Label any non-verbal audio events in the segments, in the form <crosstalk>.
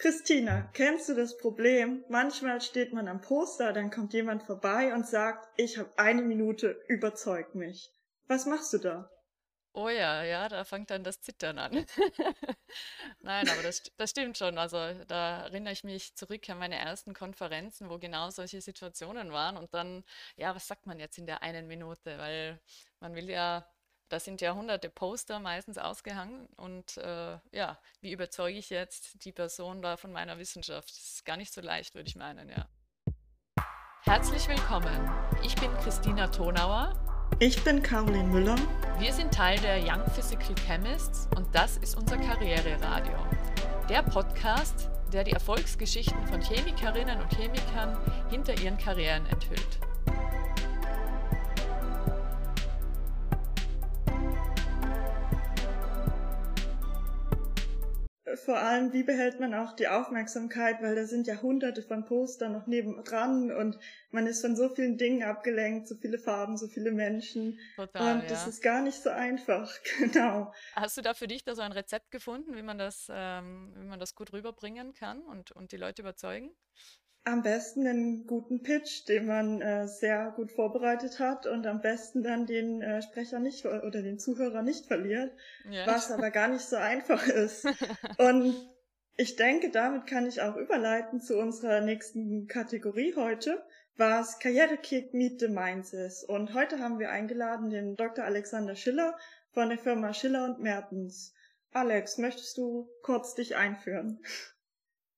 Christina, kennst du das Problem? Manchmal steht man am Poster, dann kommt jemand vorbei und sagt, ich habe eine Minute, überzeug mich. Was machst du da? Oh ja, ja, da fängt dann das Zittern an. <laughs> Nein, aber das, das stimmt schon. Also da erinnere ich mich zurück an meine ersten Konferenzen, wo genau solche Situationen waren. Und dann, ja, was sagt man jetzt in der einen Minute? Weil man will ja, da sind ja hunderte Poster meistens ausgehangen. Und äh, ja, wie überzeuge ich jetzt die Person da von meiner Wissenschaft? Das ist gar nicht so leicht, würde ich meinen, ja. Herzlich willkommen. Ich bin Christina Tonauer ich bin Caroline Müller. Wir sind Teil der Young Physical Chemists und das ist unser Karriereradio. Der Podcast, der die Erfolgsgeschichten von Chemikerinnen und Chemikern hinter ihren Karrieren enthüllt. Vor allem, wie behält man auch die Aufmerksamkeit, weil da sind ja hunderte von Postern noch nebendran und man ist von so vielen Dingen abgelenkt, so viele Farben, so viele Menschen. Total, und das ja. ist gar nicht so einfach, <laughs> genau. Hast du da für dich da so ein Rezept gefunden, wie man das, ähm, wie man das gut rüberbringen kann und, und die Leute überzeugen? Am besten einen guten Pitch, den man äh, sehr gut vorbereitet hat und am besten dann den äh, Sprecher nicht oder den Zuhörer nicht verliert, ja. was aber gar nicht so einfach ist. <laughs> und ich denke, damit kann ich auch überleiten zu unserer nächsten Kategorie heute, was Karrierekick Meet the Minds ist. Und heute haben wir eingeladen den Dr. Alexander Schiller von der Firma Schiller und Mertens. Alex, möchtest du kurz dich einführen?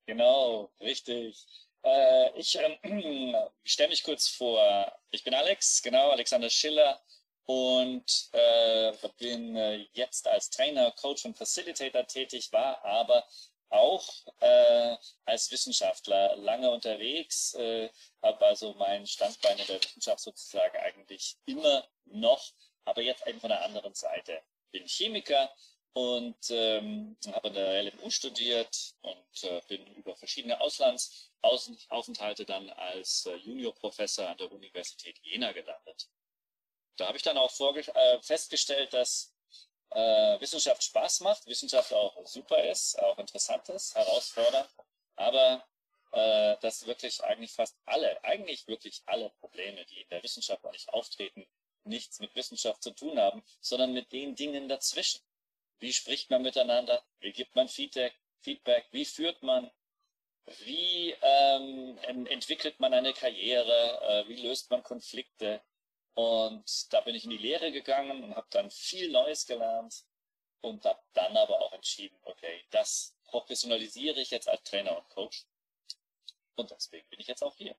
Genau, richtig. Äh, ich ähm, <clears throat> stelle mich kurz vor. Ich bin Alex, genau, Alexander Schiller und äh, bin äh, jetzt als Trainer, Coach und Facilitator tätig, war aber auch äh, als Wissenschaftler lange unterwegs, äh, habe also mein Standbein in der Wissenschaft sozusagen eigentlich immer noch, aber jetzt eben von der anderen Seite. Bin Chemiker und ähm, habe an der LMU studiert und äh, bin über verschiedene Auslands Aufenthalte dann als äh, Juniorprofessor an der Universität Jena gelandet. Da habe ich dann auch äh, festgestellt, dass äh, Wissenschaft Spaß macht, Wissenschaft auch super ist, auch interessant ist, herausfordernd, aber äh, dass wirklich eigentlich fast alle, eigentlich wirklich alle Probleme, die in der Wissenschaft eigentlich auftreten, nichts mit Wissenschaft zu tun haben, sondern mit den Dingen dazwischen. Wie spricht man miteinander? Wie gibt man Feedback? Feedback? Wie führt man? Wie ähm, entwickelt man eine Karriere? Äh, wie löst man Konflikte? Und da bin ich in die Lehre gegangen und habe dann viel Neues gelernt und habe dann aber auch entschieden, okay, das professionalisiere ich jetzt als Trainer und Coach. Und deswegen bin ich jetzt auch hier.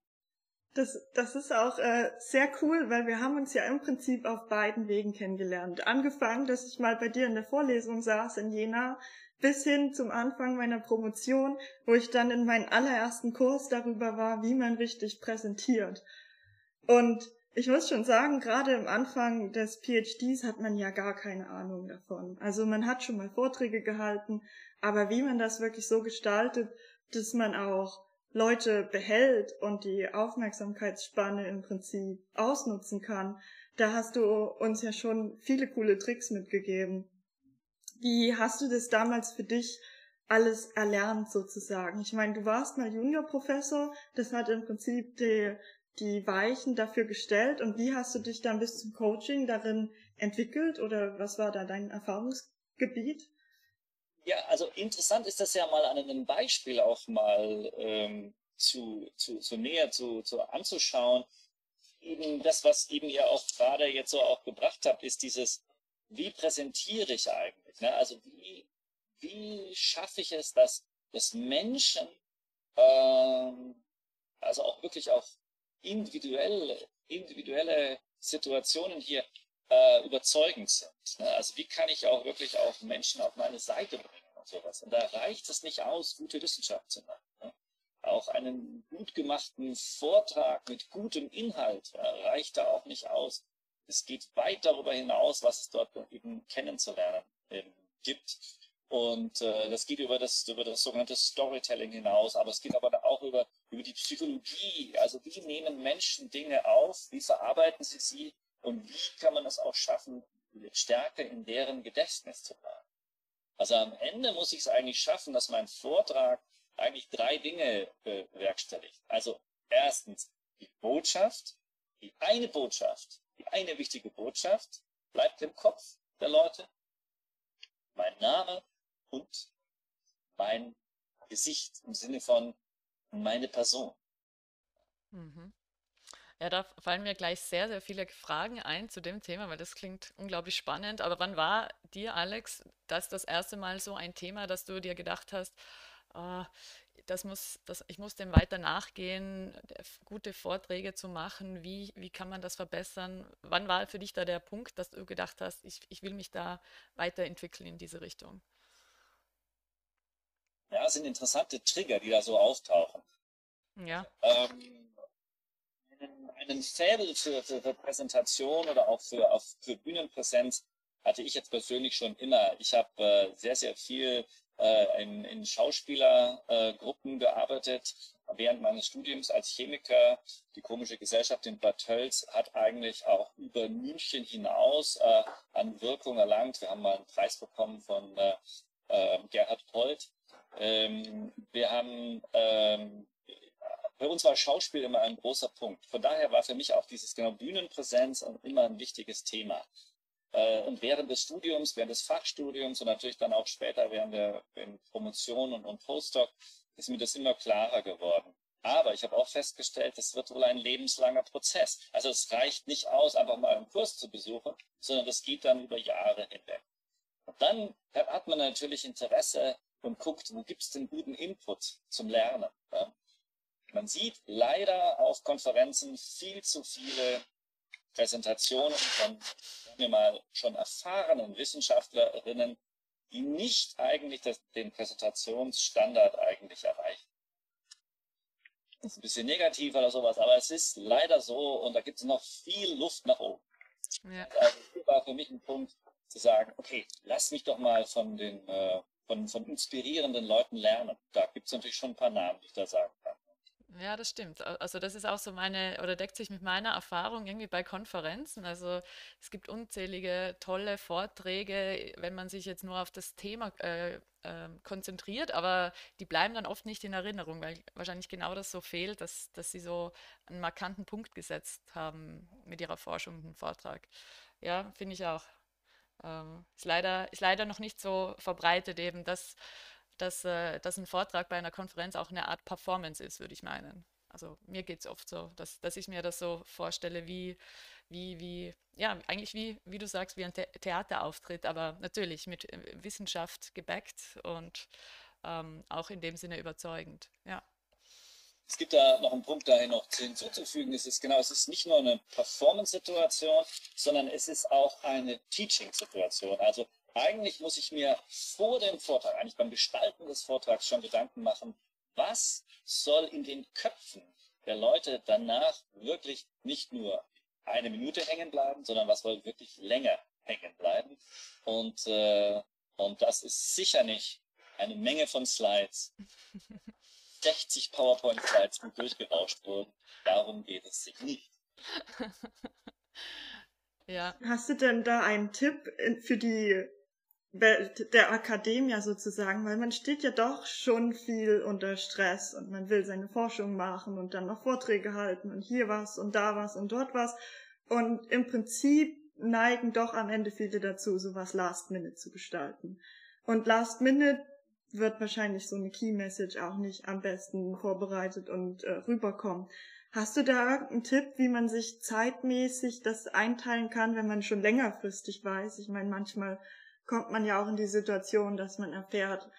Das, das ist auch äh, sehr cool, weil wir haben uns ja im Prinzip auf beiden Wegen kennengelernt. Angefangen, dass ich mal bei dir in der Vorlesung saß in Jena bis hin zum Anfang meiner Promotion, wo ich dann in meinen allerersten Kurs darüber war, wie man richtig präsentiert. Und ich muss schon sagen, gerade im Anfang des PhDs hat man ja gar keine Ahnung davon. Also man hat schon mal Vorträge gehalten, aber wie man das wirklich so gestaltet, dass man auch Leute behält und die Aufmerksamkeitsspanne im Prinzip ausnutzen kann, da hast du uns ja schon viele coole Tricks mitgegeben. Wie hast du das damals für dich alles erlernt sozusagen? Ich meine, du warst mal Juniorprofessor, das hat im Prinzip die, die Weichen dafür gestellt und wie hast du dich dann bis zum Coaching darin entwickelt oder was war da dein Erfahrungsgebiet? Ja, also interessant ist das ja mal an einem Beispiel auch mal ähm, zu, zu, zu näher zu, zu anzuschauen. Eben das, was eben ihr auch gerade jetzt so auch gebracht habt, ist dieses, wie präsentiere ich eigentlich? Ne? Also wie, wie schaffe ich es, dass, dass Menschen, ähm, also auch wirklich auch individuelle, individuelle Situationen hier äh, überzeugend sind. Ne? Also wie kann ich auch wirklich auch Menschen auf meine Seite bringen und sowas. Und da reicht es nicht aus, gute Wissenschaft zu machen. Ne? Auch einen gut gemachten Vortrag mit gutem Inhalt ja, reicht da auch nicht aus. Es geht weit darüber hinaus, was es dort eben kennenzulernen gibt. Und äh, das geht über das, über das sogenannte Storytelling hinaus, aber es geht aber auch über, über die Psychologie. Also wie nehmen Menschen Dinge auf, wie verarbeiten sie sie und wie kann man es auch schaffen, Stärke in deren Gedächtnis zu bleiben. Also am Ende muss ich es eigentlich schaffen, dass mein Vortrag eigentlich drei Dinge bewerkstelligt. Also erstens die Botschaft, die eine Botschaft, die eine wichtige Botschaft bleibt im Kopf der Leute. Mein Name und mein Gesicht im Sinne von meine Person. Mhm. Ja, da fallen mir gleich sehr, sehr viele Fragen ein zu dem Thema, weil das klingt unglaublich spannend. Aber wann war dir, Alex, das das erste Mal so ein Thema, dass du dir gedacht hast, ah, das muss, das, ich muss dem weiter nachgehen, gute Vorträge zu machen, wie, wie kann man das verbessern? Wann war für dich da der Punkt, dass du gedacht hast, ich, ich will mich da weiterentwickeln in diese Richtung? Ja, es sind interessante Trigger, die da so auftauchen. Ja. Ähm, einen, Faible für, für, für Präsentation oder auch für, auf, für Bühnenpräsenz hatte ich jetzt persönlich schon immer. Ich habe äh, sehr, sehr viel äh, in, in Schauspielergruppen äh, gearbeitet während meines Studiums als Chemiker. Die Komische Gesellschaft in Bad Tölz hat eigentlich auch über München hinaus äh, an Wirkung erlangt. Wir haben mal einen Preis bekommen von äh, äh, Gerhard Polt. Ähm, wir haben ähm, bei uns war Schauspiel immer ein großer Punkt. Von daher war für mich auch dieses genau Bühnenpräsenz immer ein wichtiges Thema. Äh, und während des Studiums, während des Fachstudiums und natürlich dann auch später während der Promotion und, und Postdoc ist mir das immer klarer geworden. Aber ich habe auch festgestellt, das wird wohl ein lebenslanger Prozess. Also es reicht nicht aus, einfach mal einen Kurs zu besuchen, sondern das geht dann über Jahre hinweg. Und dann hat man natürlich Interesse und guckt, wo gibt es den guten Input zum Lernen. Ja? Man sieht leider auf Konferenzen viel zu viele Präsentationen von, sagen wir mal, schon erfahrenen Wissenschaftlerinnen, die nicht eigentlich das, den Präsentationsstandard eigentlich erreichen. Das ist ein bisschen negativ oder sowas, aber es ist leider so und da gibt es noch viel Luft nach oben. Ja. Also das war für mich ein Punkt zu sagen, okay, lass mich doch mal von den äh, von, von inspirierenden Leuten lernen. Da gibt es natürlich schon ein paar Namen, die ich da sagen kann. Ja, das stimmt. Also das ist auch so meine, oder deckt sich mit meiner Erfahrung irgendwie bei Konferenzen. Also es gibt unzählige tolle Vorträge, wenn man sich jetzt nur auf das Thema äh, äh, konzentriert, aber die bleiben dann oft nicht in Erinnerung, weil wahrscheinlich genau das so fehlt, dass, dass sie so einen markanten Punkt gesetzt haben mit ihrer Forschung und Vortrag. Ja, finde ich auch. Ähm, ist, leider, ist leider noch nicht so verbreitet eben, dass dass, äh, dass ein Vortrag bei einer Konferenz auch eine Art Performance ist, würde ich meinen. Also mir geht es oft so, dass, dass ich mir das so vorstelle, wie, wie, wie, ja, eigentlich wie, wie du sagst, wie ein The Theaterauftritt, aber natürlich mit äh, Wissenschaft gebackt und ähm, auch in dem Sinne überzeugend, ja. Es gibt da noch einen Punkt dahin noch hinzuzufügen. Es ist genau, es ist nicht nur eine Performance-Situation, sondern es ist auch eine Teaching-Situation. Also eigentlich muss ich mir vor dem Vortrag, eigentlich beim Gestalten des Vortrags schon Gedanken machen, was soll in den Köpfen der Leute danach wirklich nicht nur eine Minute hängen bleiben, sondern was soll wirklich länger hängen bleiben. Und, äh, und das ist sicher nicht eine Menge von Slides, 60 PowerPoint-Slides gut durchgerauscht wurden. Darum geht es sich nicht. <laughs> Ja. Hast du denn da einen Tipp für die Welt der Akademie sozusagen, weil man steht ja doch schon viel unter Stress und man will seine Forschung machen und dann noch Vorträge halten und hier was und da was und dort was. Und im Prinzip neigen doch am Ende viele dazu, sowas Last Minute zu gestalten. Und Last Minute wird wahrscheinlich so eine Key Message auch nicht am besten vorbereitet und äh, rüberkommen. Hast du da einen Tipp, wie man sich zeitmäßig das einteilen kann, wenn man schon längerfristig weiß? Ich meine, manchmal kommt man ja auch in die Situation, dass man erfährt,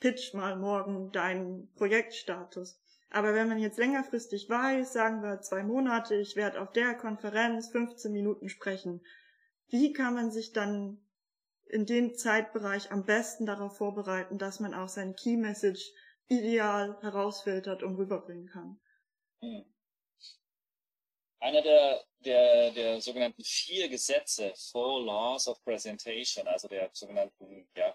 pitch mal morgen deinen Projektstatus. Aber wenn man jetzt längerfristig weiß, sagen wir zwei Monate, ich werde auf der Konferenz 15 Minuten sprechen, wie kann man sich dann in dem Zeitbereich am besten darauf vorbereiten, dass man auch seine Key Message ideal herausfiltert und rüberbringen kann? Hm. Einer der, der, der sogenannten vier Gesetze, Four Laws of Presentation, also der sogenannten ja,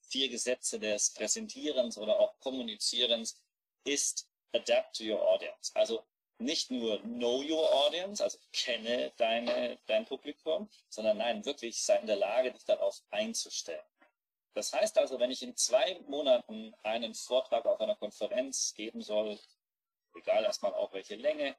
vier Gesetze des Präsentierens oder auch Kommunizierens, ist Adapt to your audience. Also nicht nur know your audience, also kenne deine, dein Publikum, sondern nein, wirklich sei in der Lage, dich darauf einzustellen. Das heißt also, wenn ich in zwei Monaten einen Vortrag auf einer Konferenz geben soll, egal erstmal auch welche Länge,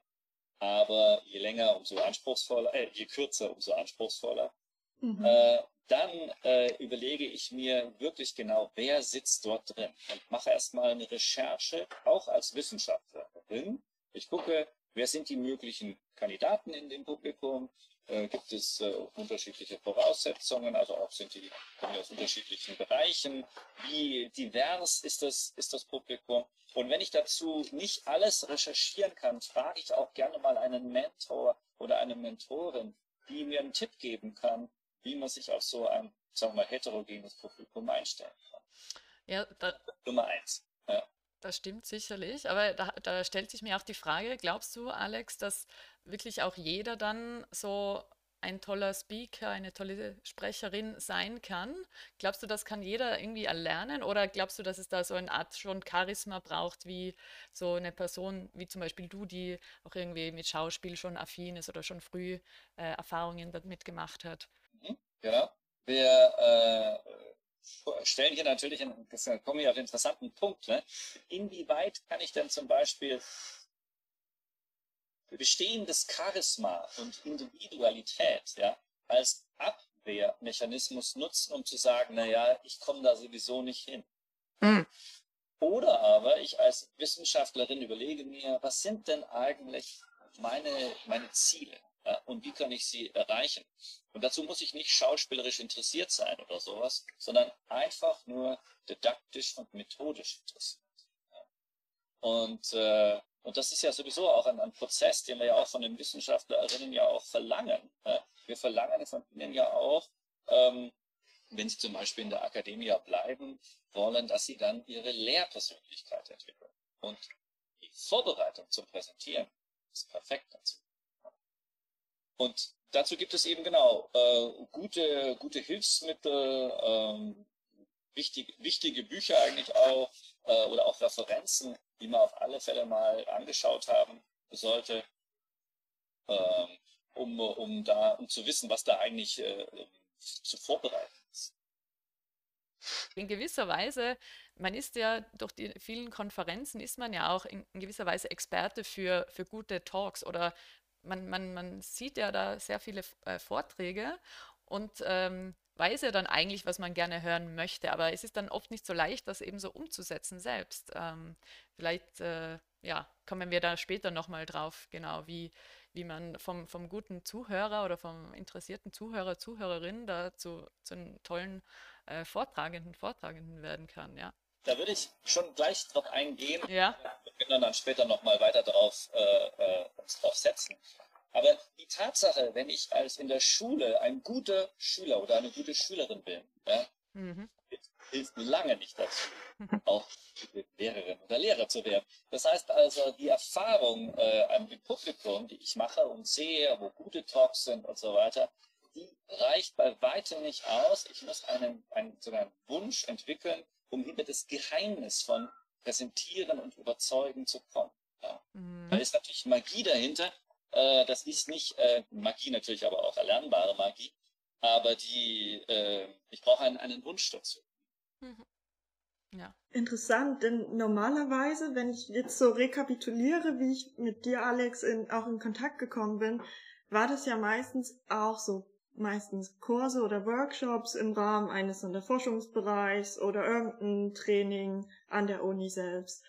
aber je länger, umso anspruchsvoller, äh, je kürzer, umso anspruchsvoller, mhm. äh, dann äh, überlege ich mir wirklich genau, wer sitzt dort drin und mache erstmal eine Recherche, auch als Wissenschaftlerin. Ich gucke, wer sind die möglichen Kandidaten in dem Publikum, äh, gibt es äh, unterschiedliche Voraussetzungen, also auch sind die kommen aus unterschiedlichen Bereichen, wie divers ist das, ist das Publikum. Und wenn ich dazu nicht alles recherchieren kann, frage ich auch gerne mal einen Mentor oder eine Mentorin, die mir einen Tipp geben kann, wie man sich auf so ein, sagen wir mal, heterogenes Publikum einstellen kann. Ja, da, Nummer eins. Ja. Das stimmt sicherlich, aber da, da stellt sich mir auch die Frage, glaubst du, Alex, dass wirklich auch jeder dann so ein toller Speaker, eine tolle Sprecherin sein kann. Glaubst du, das kann jeder irgendwie erlernen oder glaubst du, dass es da so eine Art schon Charisma braucht, wie so eine Person wie zum Beispiel du, die auch irgendwie mit Schauspiel schon affin ist oder schon früh äh, Erfahrungen damit gemacht hat? Mhm, genau. Wir äh, stellen hier natürlich, einen, kommen wir auf einen interessanten Punkt. Ne? Inwieweit kann ich denn zum Beispiel bestehendes Charisma und Individualität ja, als Abwehrmechanismus nutzen, um zu sagen, naja, ich komme da sowieso nicht hin. Mhm. Oder aber ich als Wissenschaftlerin überlege mir, was sind denn eigentlich meine, meine Ziele ja, und wie kann ich sie erreichen? Und dazu muss ich nicht schauspielerisch interessiert sein oder sowas, sondern einfach nur didaktisch und methodisch interessiert. Und äh, und das ist ja sowieso auch ein, ein, Prozess, den wir ja auch von den Wissenschaftlerinnen ja auch verlangen. Wir verlangen von ihnen ja auch, ähm, wenn sie zum Beispiel in der Akademie bleiben wollen, dass sie dann ihre Lehrpersönlichkeit entwickeln. Und die Vorbereitung zum Präsentieren ist perfekt dazu. Und dazu gibt es eben genau äh, gute, gute Hilfsmittel, ähm, wichtig, wichtige Bücher eigentlich auch äh, oder auch Referenzen, die man auf alle Fälle mal angeschaut haben sollte, ähm, um, um da um zu wissen, was da eigentlich äh, zu vorbereiten ist. In gewisser Weise, man ist ja durch die vielen Konferenzen, ist man ja auch in, in gewisser Weise Experte für, für gute Talks oder man, man, man sieht ja da sehr viele äh, Vorträge und ähm, weiß ja dann eigentlich, was man gerne hören möchte, aber es ist dann oft nicht so leicht, das eben so umzusetzen selbst. Ähm, vielleicht äh, ja, kommen wir da später nochmal drauf, genau, wie, wie man vom, vom guten Zuhörer oder vom interessierten Zuhörer, Zuhörerin da zu, zu einem tollen äh, Vortragenden, Vortragenden werden kann, ja. Da würde ich schon gleich drauf eingehen. Ja. Wir können dann später nochmal weiter drauf, äh, äh, drauf setzen. Aber die Tatsache, wenn ich als in der Schule ein guter Schüler oder eine gute Schülerin bin, ja, mhm. hilft lange nicht dazu, auch Lehrerin oder Lehrer zu werden. Das heißt also, die Erfahrung äh, im Publikum, die ich mache und sehe, wo gute Talks sind und so weiter, die reicht bei weitem nicht aus. Ich muss einen, einen, sogar einen Wunsch entwickeln, um hinter das Geheimnis von Präsentieren und Überzeugen zu kommen. Ja. Mhm. Da ist natürlich Magie dahinter, äh, das ist nicht äh, Magie natürlich, aber auch erlernbare Magie. Aber die, äh, ich brauche einen, einen Wunsch dazu. Mhm. Ja. Interessant, denn normalerweise, wenn ich jetzt so rekapituliere, wie ich mit dir, Alex, in, auch in Kontakt gekommen bin, war das ja meistens auch so, meistens Kurse oder Workshops im Rahmen eines Forschungsbereichs oder irgendein Training an der Uni selbst.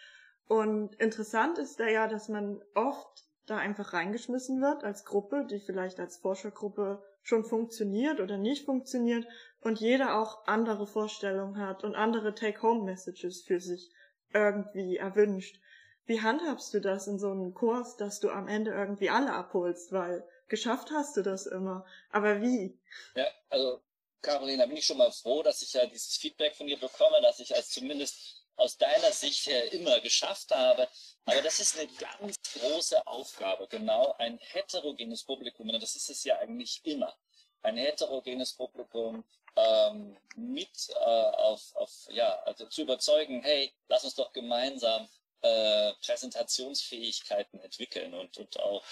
Und interessant ist da ja, dass man oft da einfach reingeschmissen wird als Gruppe, die vielleicht als Forschergruppe schon funktioniert oder nicht funktioniert und jeder auch andere Vorstellungen hat und andere Take-Home-Messages für sich irgendwie erwünscht. Wie handhabst du das in so einem Kurs, dass du am Ende irgendwie alle abholst? Weil geschafft hast du das immer. Aber wie? Ja, also Carolina, bin ich schon mal froh, dass ich ja dieses Feedback von dir bekomme, dass ich als zumindest aus deiner Sicht her immer geschafft habe. Aber das ist eine ganz große Aufgabe, genau ein heterogenes Publikum. Und das ist es ja eigentlich immer. Ein heterogenes Publikum ähm, mit äh, auf, auf, ja, also zu überzeugen, hey, lass uns doch gemeinsam äh, Präsentationsfähigkeiten entwickeln und, und auch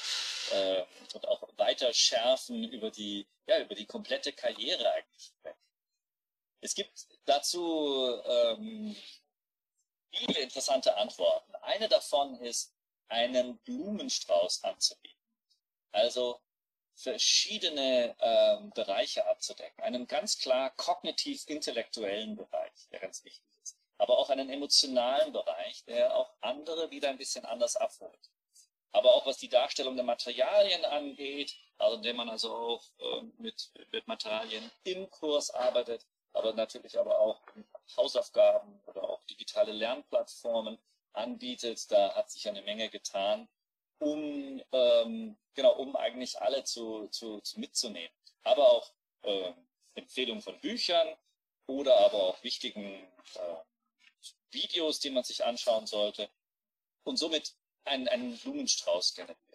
äh, und auch weiter schärfen über die ja über die komplette Karriere eigentlich Es gibt dazu ähm, viele interessante Antworten. Eine davon ist, einen Blumenstrauß anzubieten. Also verschiedene ähm, Bereiche abzudecken. Einen ganz klar kognitiv-intellektuellen Bereich, der ganz wichtig ist. Aber auch einen emotionalen Bereich, der auch andere wieder ein bisschen anders abholt. Aber auch was die Darstellung der Materialien angeht, also indem man also auch äh, mit, mit Materialien im Kurs arbeitet, aber natürlich aber auch Hausaufgaben oder auch digitale Lernplattformen anbietet. Da hat sich eine Menge getan, um ähm, genau um eigentlich alle zu, zu, zu mitzunehmen. Aber auch äh, Empfehlungen von Büchern oder aber auch wichtigen äh, Videos, die man sich anschauen sollte und somit einen, einen Blumenstrauß generiert.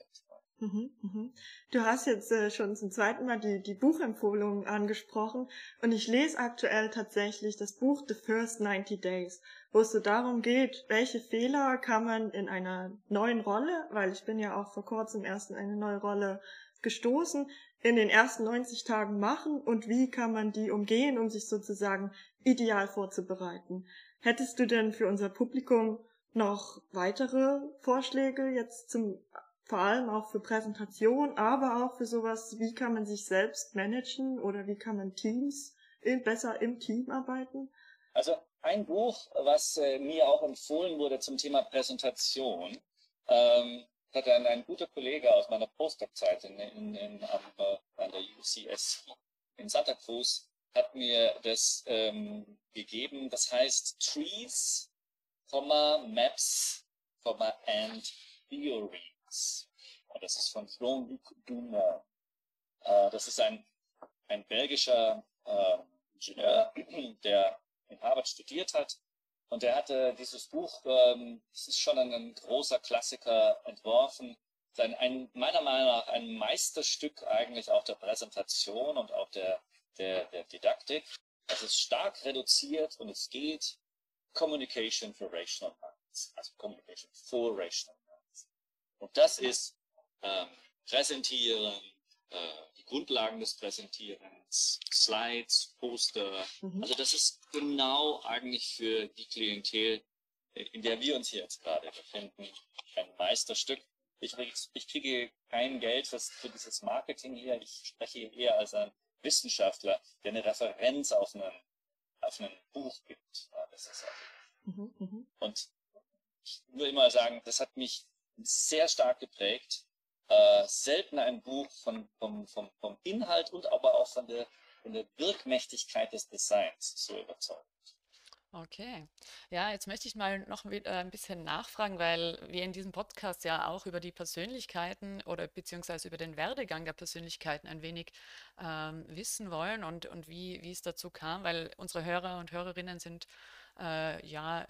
Mhm, mhm. Du hast jetzt äh, schon zum zweiten Mal die, die Buchempfehlungen angesprochen und ich lese aktuell tatsächlich das Buch The First 90 Days, wo es so darum geht, welche Fehler kann man in einer neuen Rolle, weil ich bin ja auch vor kurzem erst in eine neue Rolle gestoßen, in den ersten 90 Tagen machen und wie kann man die umgehen, um sich sozusagen ideal vorzubereiten. Hättest du denn für unser Publikum noch weitere Vorschläge jetzt zum vor allem auch für Präsentation, aber auch für sowas, wie kann man sich selbst managen oder wie kann man Teams besser im Team arbeiten? Also ein Buch, was äh, mir auch empfohlen wurde zum Thema Präsentation, ähm, hat ein, ein guter Kollege aus meiner Postdoc-Zeit in, in, in, äh, an der UCS in Santa Cruz, hat mir das ähm, gegeben. Das heißt Trees, Maps, and Theory. Und das ist von Jean-Luc Dumont. Äh, das ist ein, ein belgischer äh, Ingenieur, <clears throat> der in Harvard studiert hat. Und der hatte dieses Buch, ähm, ist schon ein, ein großer Klassiker, entworfen. Sein, ein, meiner Meinung nach ein Meisterstück eigentlich auch der Präsentation und auch der, der, der Didaktik. Es ist stark reduziert und es geht Communication for Rational Minds, also Communication for Rational und das ist ähm, Präsentieren, äh, die Grundlagen des Präsentierens, Slides, Poster. Mhm. Also das ist genau eigentlich für die Klientel, in der wir uns hier jetzt gerade befinden, ein Meisterstück. Ich, ich kriege kein Geld für, für dieses Marketing hier. Ich spreche eher als ein Wissenschaftler, der eine Referenz auf einen, auf ein Buch gibt. Ja, das ist also. mhm, mh. Und ich will immer sagen, das hat mich sehr stark geprägt. Äh, selten ein Buch von, vom, vom, vom Inhalt und aber auch von der, von der Wirkmächtigkeit des Designs so überzeugt. Okay. Ja, jetzt möchte ich mal noch wieder ein bisschen nachfragen, weil wir in diesem Podcast ja auch über die Persönlichkeiten oder beziehungsweise über den Werdegang der Persönlichkeiten ein wenig ähm, wissen wollen und, und wie, wie es dazu kam, weil unsere Hörer und Hörerinnen sind äh, ja,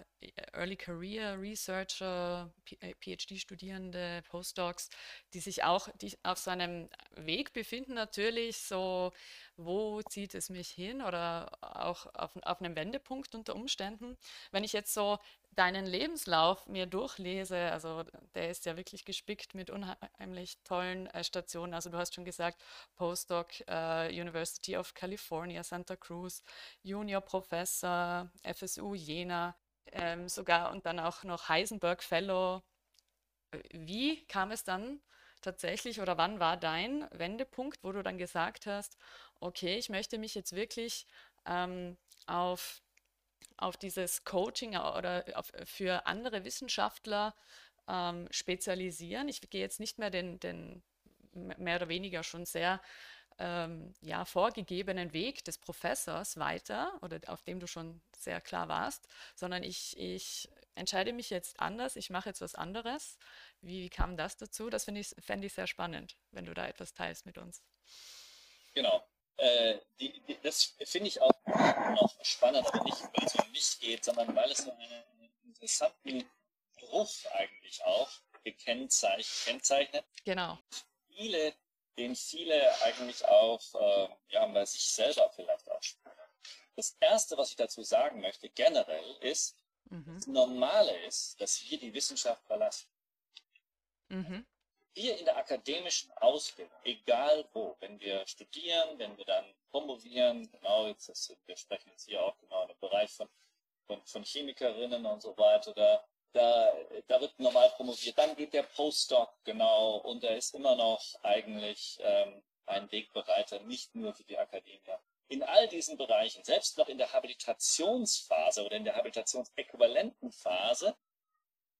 Early Career Researcher, PhD-Studierende, äh, Postdocs, die sich auch die auf so einem Weg befinden, natürlich so, wo zieht es mich hin oder auch auf, auf einem Wendepunkt unter Umständen. Wenn ich jetzt so deinen Lebenslauf mir durchlese, also der ist ja wirklich gespickt mit unheimlich tollen äh, Stationen. Also du hast schon gesagt, Postdoc, äh, University of California, Santa Cruz, Junior Professor, FSU Jena, ähm, sogar und dann auch noch Heisenberg Fellow. Wie kam es dann tatsächlich oder wann war dein Wendepunkt, wo du dann gesagt hast, okay, ich möchte mich jetzt wirklich ähm, auf auf dieses Coaching oder auf, für andere Wissenschaftler ähm, spezialisieren. Ich gehe jetzt nicht mehr den, den mehr oder weniger schon sehr ähm, ja, vorgegebenen Weg des Professors weiter oder auf dem du schon sehr klar warst, sondern ich, ich entscheide mich jetzt anders, ich mache jetzt was anderes. Wie kam das dazu? Das finde ich, fänd ich sehr spannend, wenn du da etwas teilst mit uns. Genau. Äh, die, die, das finde ich auch noch spannend, aber nicht, weil es um mich geht, sondern weil es so einen, einen interessanten Beruf eigentlich auch gekennzeichnet. Genau. Viele, den viele eigentlich auch äh, ja, bei sich selber vielleicht auch spüren. Das Erste, was ich dazu sagen möchte, generell, ist, mhm. das Normale ist, dass wir die Wissenschaft verlassen. Mhm. Wir in der akademischen Ausbildung, egal wo, wenn wir studieren, wenn wir dann promovieren, genau jetzt, ist, wir sprechen jetzt hier auch genau im Bereich von, von, von Chemikerinnen und so weiter, da, da, da wird normal promoviert, dann geht der Postdoc, genau, und er ist immer noch eigentlich ähm, ein Wegbereiter, nicht nur für die Akademie. In all diesen Bereichen, selbst noch in der Habilitationsphase oder in der habilitationsäquivalenten Phase,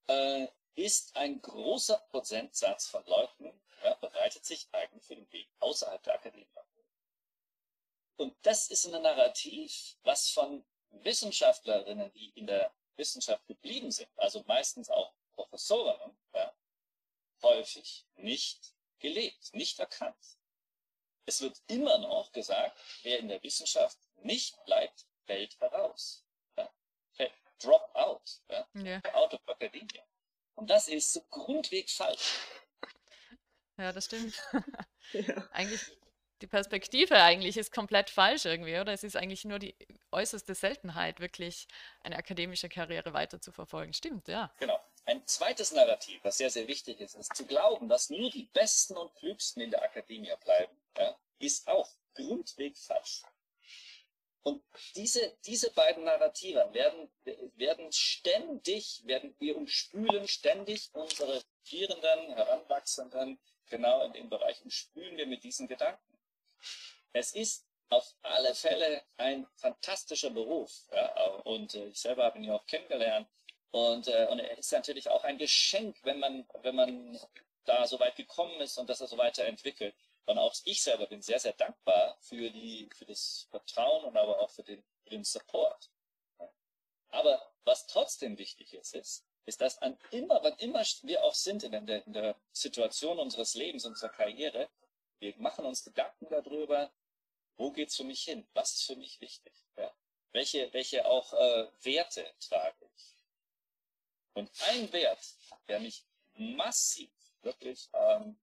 äh, ist ein großer Prozentsatz von Leuten, ja, bereitet sich eigentlich für den Weg außerhalb der Akademie. Und das ist ein Narrativ, was von Wissenschaftlerinnen, die in der Wissenschaft geblieben sind, also meistens auch Professorinnen, ja, häufig nicht gelebt, nicht erkannt. Es wird immer noch gesagt, wer in der Wissenschaft nicht bleibt, fällt heraus. Ja? Drop out. Ja? Yeah. Out of academia. Und das ist so grundweg falsch. Ja, das stimmt. <laughs> <laughs> Ja. Eigentlich, die Perspektive eigentlich ist komplett falsch irgendwie, oder? Es ist eigentlich nur die äußerste Seltenheit, wirklich eine akademische Karriere weiter zu verfolgen. Stimmt, ja. Genau. Ein zweites Narrativ, was sehr, sehr wichtig ist, ist zu glauben, dass nur die Besten und Klügsten in der Akademie bleiben, ja, ist auch grundweg falsch. Und diese, diese beiden Narrative werden, werden ständig, werden wir umspülen ständig unsere Vierenden, Heranwachsenden, genau in den Bereichen spülen wir mit diesen Gedanken. Es ist auf alle Fälle ein fantastischer Beruf. Ja, und äh, ich selber habe ihn ja auch kennengelernt. Und, äh, und er ist natürlich auch ein Geschenk, wenn man, wenn man da so weit gekommen ist und dass er so weiterentwickelt. Und auch ich selber bin sehr, sehr dankbar für, die, für das Vertrauen und aber auch für den, für den Support. Aber was trotzdem wichtig ist, ist, ist, dass an immer, wann immer wir auch sind in der, in der Situation unseres Lebens, unserer Karriere, wir machen uns Gedanken darüber, wo geht's für mich hin? Was ist für mich wichtig? Ja? Welche, welche auch äh, Werte trage ich? Und ein Wert, der mich massiv wirklich ähm,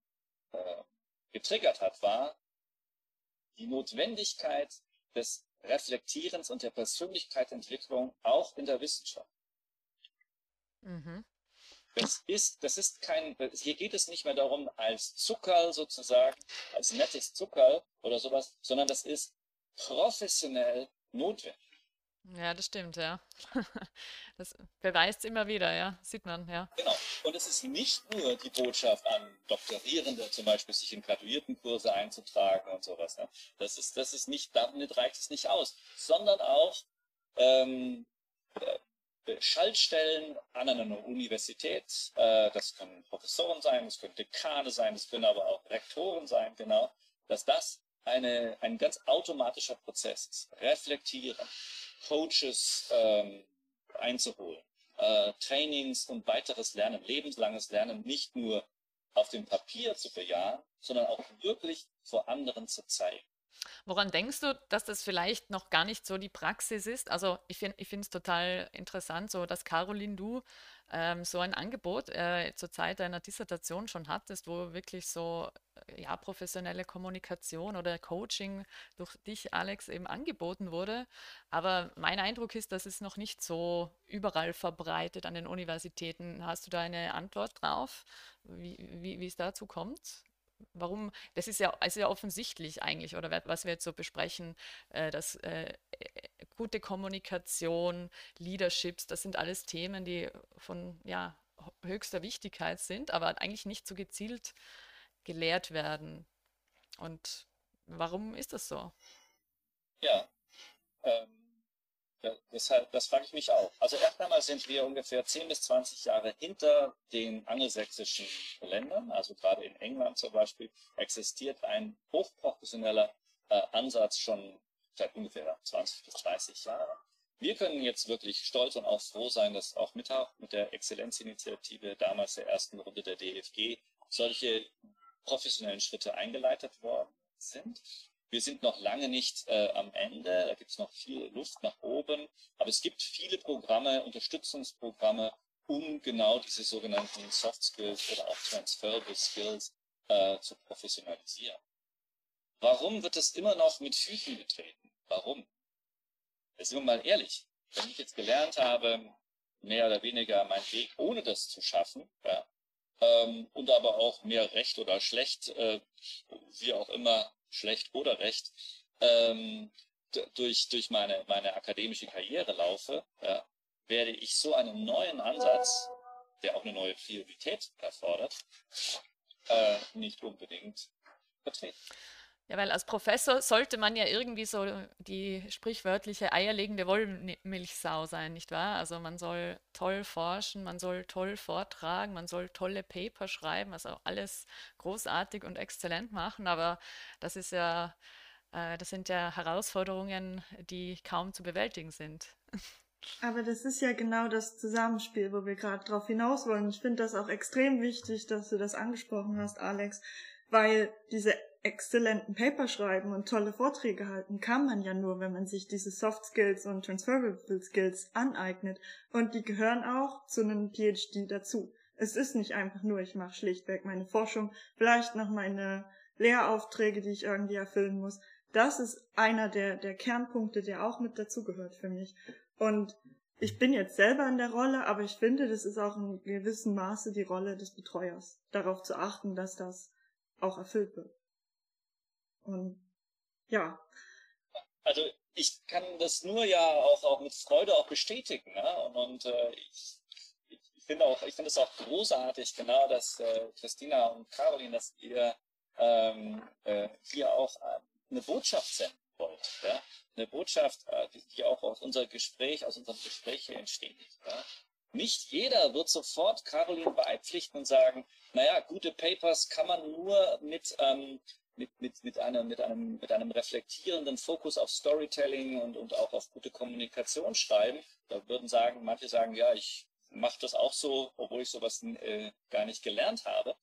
äh, getriggert hat, war die Notwendigkeit des Reflektierens und der Persönlichkeitsentwicklung auch in der Wissenschaft. Mhm. Das ist, das ist kein, hier geht es nicht mehr darum, als Zuckerl sozusagen, als nettes Zuckerl oder sowas, sondern das ist professionell notwendig. Ja, das stimmt, ja. <laughs> Das beweist immer wieder, ja, sieht man, ja. Genau. Und es ist nicht nur die Botschaft an Doktorierende, zum Beispiel sich in Graduiertenkurse einzutragen und sowas. Ja. Das ist, das ist nicht, damit reicht es nicht aus, sondern auch ähm, äh, Schaltstellen an einer Universität. Äh, das können Professoren sein, das können Dekane sein, das können aber auch Rektoren sein, genau. Dass das eine, ein ganz automatischer Prozess ist. Reflektieren, Coaches ähm, einzuholen, äh, Trainings und weiteres Lernen, lebenslanges Lernen nicht nur auf dem Papier zu bejahen, sondern auch wirklich vor anderen zu zeigen. Woran denkst du, dass das vielleicht noch gar nicht so die Praxis ist? Also ich finde ich es total interessant, so dass Caroline, du ähm, so ein Angebot äh, zur Zeit deiner Dissertation schon hattest, wo wirklich so äh, ja, professionelle Kommunikation oder Coaching durch dich, Alex, eben angeboten wurde. Aber mein Eindruck ist, dass es noch nicht so überall verbreitet an den Universitäten. Hast du da eine Antwort drauf, wie, wie, wie es dazu kommt? Warum? Das ist ja, ist ja offensichtlich eigentlich, oder was wir jetzt so besprechen, äh, dass äh, gute Kommunikation, Leaderships, das sind alles Themen, die von ja, höchster Wichtigkeit sind, aber eigentlich nicht so gezielt gelehrt werden. Und warum ist das so? Ja, ähm, das, das frage ich mich auch. Also erst einmal sind wir ungefähr 10 bis 20 Jahre hinter den angelsächsischen Ländern. Also gerade in England zum Beispiel existiert ein hochprofessioneller äh, Ansatz schon seit ungefähr 20 bis 30 Jahren. Wir können jetzt wirklich stolz und auch froh sein, dass auch mit, mit der Exzellenzinitiative damals der ersten Runde der DFG solche professionellen Schritte eingeleitet worden sind. Wir sind noch lange nicht äh, am Ende, da gibt es noch viel Luft nach oben, aber es gibt viele Programme, Unterstützungsprogramme, um genau diese sogenannten Soft Skills oder auch Transferable Skills äh, zu professionalisieren. Warum wird es immer noch mit Füßen getreten? Warum? Sind wir mal ehrlich, wenn ich jetzt gelernt habe, mehr oder weniger meinen Weg ohne das zu schaffen, ja, ähm, und aber auch mehr recht oder schlecht, äh, wie auch immer, schlecht oder recht, ähm, durch, durch meine, meine akademische Karriere laufe, ja, werde ich so einen neuen Ansatz, der auch eine neue Priorität erfordert, äh, nicht unbedingt vertreten. Ja, weil als Professor sollte man ja irgendwie so die sprichwörtliche eierlegende Wollmilchsau sein, nicht wahr? Also man soll toll forschen, man soll toll vortragen, man soll tolle Paper schreiben, also alles großartig und exzellent machen, aber das ist ja, äh, das sind ja Herausforderungen, die kaum zu bewältigen sind. Aber das ist ja genau das Zusammenspiel, wo wir gerade drauf hinaus wollen. Ich finde das auch extrem wichtig, dass du das angesprochen hast, Alex, weil diese exzellenten Paper schreiben und tolle Vorträge halten kann man ja nur, wenn man sich diese Soft Skills und Transferable Skills aneignet. Und die gehören auch zu einem PhD dazu. Es ist nicht einfach nur, ich mache schlichtweg meine Forschung, vielleicht noch meine Lehraufträge, die ich irgendwie erfüllen muss. Das ist einer der, der Kernpunkte, der auch mit dazugehört für mich. Und ich bin jetzt selber in der Rolle, aber ich finde, das ist auch in gewissem Maße die Rolle des Betreuers, darauf zu achten, dass das auch erfüllt wird. Und ja. Also ich kann das nur ja auch, auch mit Freude auch bestätigen. Ne? Und, und äh, ich, ich finde auch, ich finde es auch großartig, genau, dass äh, Christina und Caroline, dass ihr ähm, äh, hier auch äh, eine Botschaft senden wollt. Ja? Eine Botschaft, äh, die, die auch aus unserem Gespräch, aus unserem Gespräch hier entsteht. Ja? Nicht jeder wird sofort Caroline beipflichten und sagen, naja, gute Papers kann man nur mit ähm, mit, mit, mit, einem, mit, einem, mit einem reflektierenden Fokus auf Storytelling und, und auch auf gute Kommunikation schreiben. Da würden sagen, manche sagen, ja, ich mache das auch so, obwohl ich sowas äh, gar nicht gelernt habe.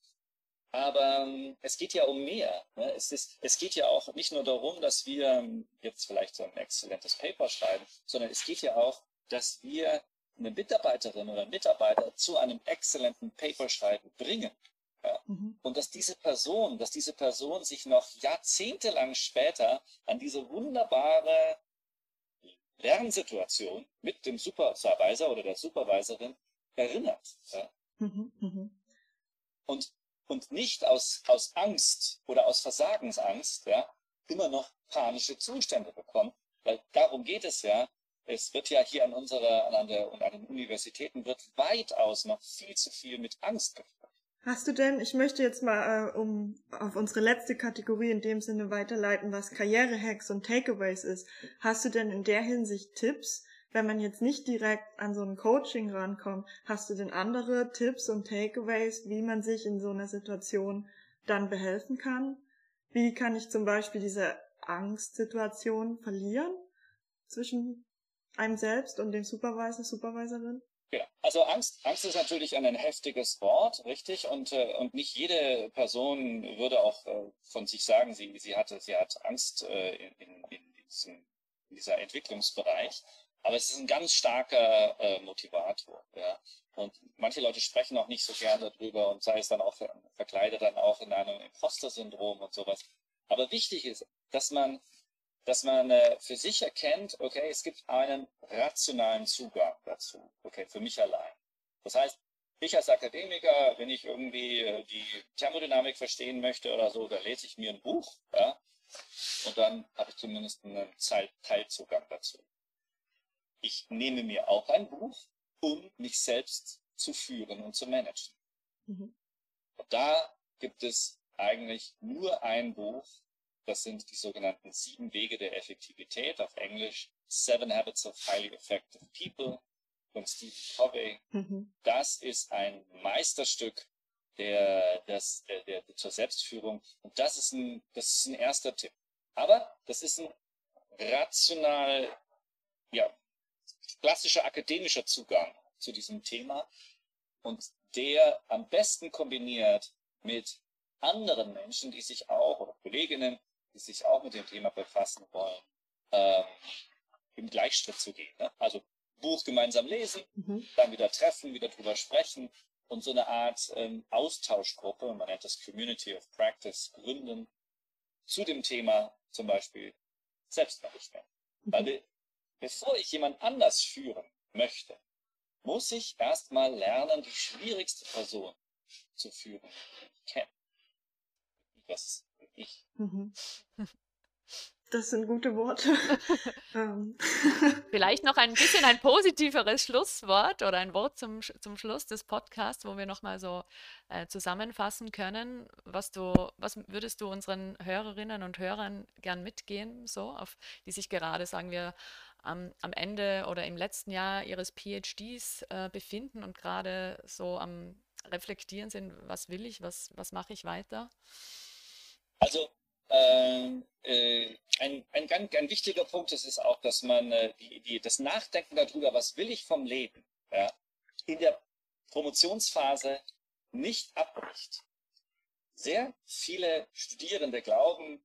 Aber ähm, es geht ja um mehr. Ne? Es, ist, es geht ja auch nicht nur darum, dass wir ähm, jetzt vielleicht so ein exzellentes Paper schreiben, sondern es geht ja auch, dass wir eine Mitarbeiterin oder Mitarbeiter zu einem exzellenten Paper schreiben bringen. Ja. Mhm. Und dass diese Person, dass diese Person sich noch jahrzehntelang später an diese wunderbare Lernsituation mit dem Supervisor oder der Supervisorin erinnert. Ja. Mhm. Mhm. Und, und nicht aus, aus Angst oder aus Versagensangst ja, immer noch panische Zustände bekommt. Weil darum geht es ja. Es wird ja hier an unserer, an, der, an den Universitäten wird weitaus noch viel zu viel mit Angst geführt. Hast du denn, ich möchte jetzt mal äh, um auf unsere letzte Kategorie in dem Sinne weiterleiten, was Karrierehacks und Takeaways ist. Hast du denn in der Hinsicht Tipps, wenn man jetzt nicht direkt an so ein Coaching rankommt, hast du denn andere Tipps und Takeaways, wie man sich in so einer Situation dann behelfen kann? Wie kann ich zum Beispiel diese Angstsituation verlieren zwischen einem selbst und dem Supervisor, Supervisorin? Ja, also Angst, Angst ist natürlich ein heftiges Wort, richtig? Und, äh, und nicht jede Person würde auch äh, von sich sagen, sie, sie, hatte, sie hat Angst äh, in, in, diesem, in dieser Entwicklungsbereich. Aber es ist ein ganz starker äh, Motivator. Ja. Und manche Leute sprechen auch nicht so gerne darüber und sei es dann auch verkleidet dann auch in einem Imposter-Syndrom und sowas. Aber wichtig ist, dass man dass man äh, für sich erkennt, okay, es gibt einen rationalen Zugang dazu, okay, für mich allein. Das heißt, ich als Akademiker, wenn ich irgendwie äh, die Thermodynamik verstehen möchte oder so, dann lese ich mir ein Buch, ja, und dann habe ich zumindest einen Teilzugang dazu. Ich nehme mir auch ein Buch, um mich selbst zu führen und zu managen. Mhm. Und da gibt es eigentlich nur ein Buch, das sind die sogenannten sieben Wege der Effektivität, auf Englisch Seven Habits of Highly Effective People von Stephen Covey. Mhm. Das ist ein Meisterstück der, das, der, der, zur Selbstführung. Und das ist, ein, das ist ein erster Tipp. Aber das ist ein rational, ja, klassischer akademischer Zugang zu diesem Thema und der am besten kombiniert mit anderen Menschen, die sich auch, oder Kolleginnen, die sich auch mit dem Thema befassen wollen, ähm, im Gleichschritt zu gehen. Ne? Also Buch gemeinsam lesen, mhm. dann wieder treffen, wieder drüber sprechen und so eine Art ähm, Austauschgruppe, man nennt das Community of Practice, gründen zu dem Thema zum Beispiel Selbstmanagement. Mhm. Weil bevor ich jemand anders führen möchte, muss ich erstmal lernen, die schwierigste Person zu führen. Das ich. Mhm. <laughs> Das sind gute Worte. <laughs> Ähm. <laughs> Vielleicht noch ein bisschen ein positiveres Schlusswort oder ein Wort zum, zum Schluss des Podcasts, wo wir nochmal so äh, zusammenfassen können. Was du, was würdest du unseren Hörerinnen und Hörern gern mitgehen, so, auf die sich gerade, sagen wir, am, am Ende oder im letzten Jahr ihres PhDs äh, befinden und gerade so am Reflektieren sind, was will ich, was, was mache ich weiter? Also ähm, äh, ein, ein, ganz, ein wichtiger Punkt ist, ist auch, dass man äh, die, die, das Nachdenken darüber, was will ich vom Leben, ja, in der Promotionsphase nicht abbricht. Sehr viele Studierende glauben,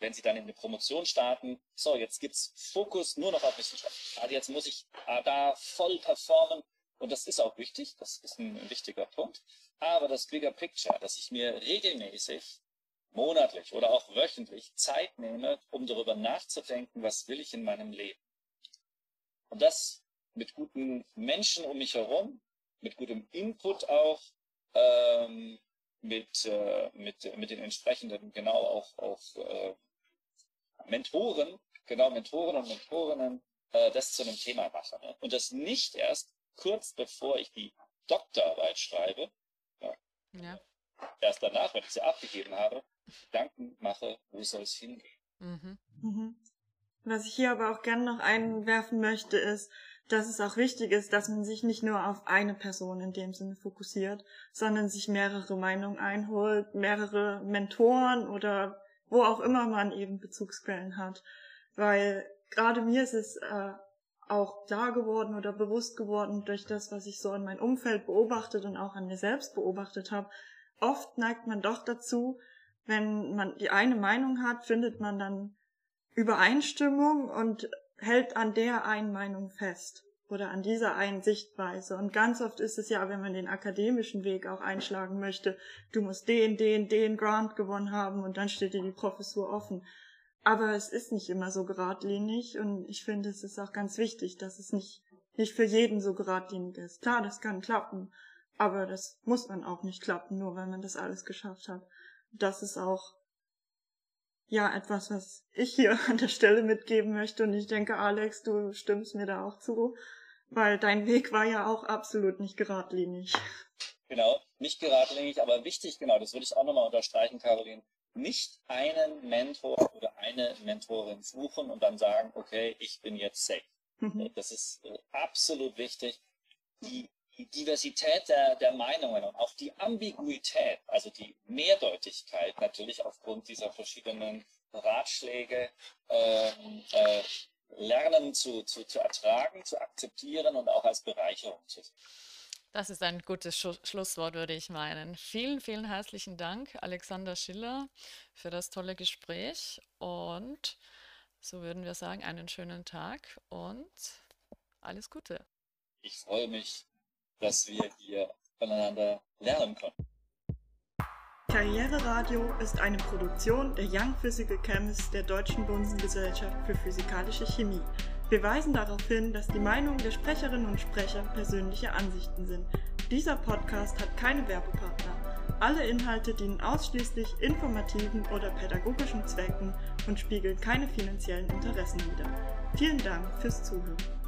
wenn sie dann in die Promotion starten, so, jetzt gibt's Fokus nur noch auf Wissenschaft. Also jetzt muss ich da voll performen. Und das ist auch wichtig, das ist ein wichtiger Punkt. Aber das Bigger Picture, dass ich mir regelmäßig monatlich oder auch wöchentlich Zeit nehme, um darüber nachzudenken, was will ich in meinem Leben. Und das mit guten Menschen um mich herum, mit gutem Input auch, ähm, mit, äh, mit, mit den entsprechenden, genau auch, auch äh, Mentoren, genau Mentoren und Mentorinnen, äh, das zu einem Thema mache. Ne? Und das nicht erst kurz bevor ich die Doktorarbeit schreibe, ja, ja. erst danach, wenn ich sie abgegeben habe, Gedanken mache, wo soll es hingehen. Mhm. Mhm. Was ich hier aber auch gerne noch einwerfen möchte, ist, dass es auch wichtig ist, dass man sich nicht nur auf eine Person in dem Sinne fokussiert, sondern sich mehrere Meinungen einholt, mehrere Mentoren oder wo auch immer man eben Bezugsquellen hat. Weil gerade mir ist es äh, auch klar geworden oder bewusst geworden durch das, was ich so in meinem Umfeld beobachtet und auch an mir selbst beobachtet habe. Oft neigt man doch dazu, wenn man die eine Meinung hat, findet man dann Übereinstimmung und hält an der einen Meinung fest oder an dieser einen Sichtweise. Und ganz oft ist es ja, wenn man den akademischen Weg auch einschlagen möchte, du musst den, den, den Grant gewonnen haben und dann steht dir die Professur offen. Aber es ist nicht immer so geradlinig und ich finde, es ist auch ganz wichtig, dass es nicht, nicht für jeden so geradlinig ist. Klar, das kann klappen, aber das muss man auch nicht klappen, nur weil man das alles geschafft hat das ist auch ja etwas, was ich hier <laughs> an der Stelle mitgeben möchte. Und ich denke, Alex, du stimmst mir da auch zu, weil dein Weg war ja auch absolut nicht geradlinig. Genau, nicht geradlinig, aber wichtig, genau, das würde ich auch nochmal unterstreichen, Caroline. Nicht einen Mentor oder eine Mentorin suchen und dann sagen, okay, ich bin jetzt safe. Mhm. Das ist äh, absolut wichtig. Die die Diversität der, der Meinungen und auch die Ambiguität, also die Mehrdeutigkeit natürlich aufgrund dieser verschiedenen Ratschläge äh, äh, lernen zu, zu, zu ertragen, zu akzeptieren und auch als Bereicherung zu sehen. Das ist ein gutes Sch Schlusswort, würde ich meinen. Vielen, vielen herzlichen Dank, Alexander Schiller, für das tolle Gespräch. Und so würden wir sagen, einen schönen Tag und alles Gute. Ich freue mich dass wir hier voneinander lernen konnten. Karriere Radio ist eine Produktion der Young Physical Chemists der Deutschen Bunsengesellschaft für Physikalische Chemie. Wir weisen darauf hin, dass die Meinungen der Sprecherinnen und Sprecher persönliche Ansichten sind. Dieser Podcast hat keine Werbepartner. Alle Inhalte dienen ausschließlich informativen oder pädagogischen Zwecken und spiegeln keine finanziellen Interessen wider. Vielen Dank fürs Zuhören.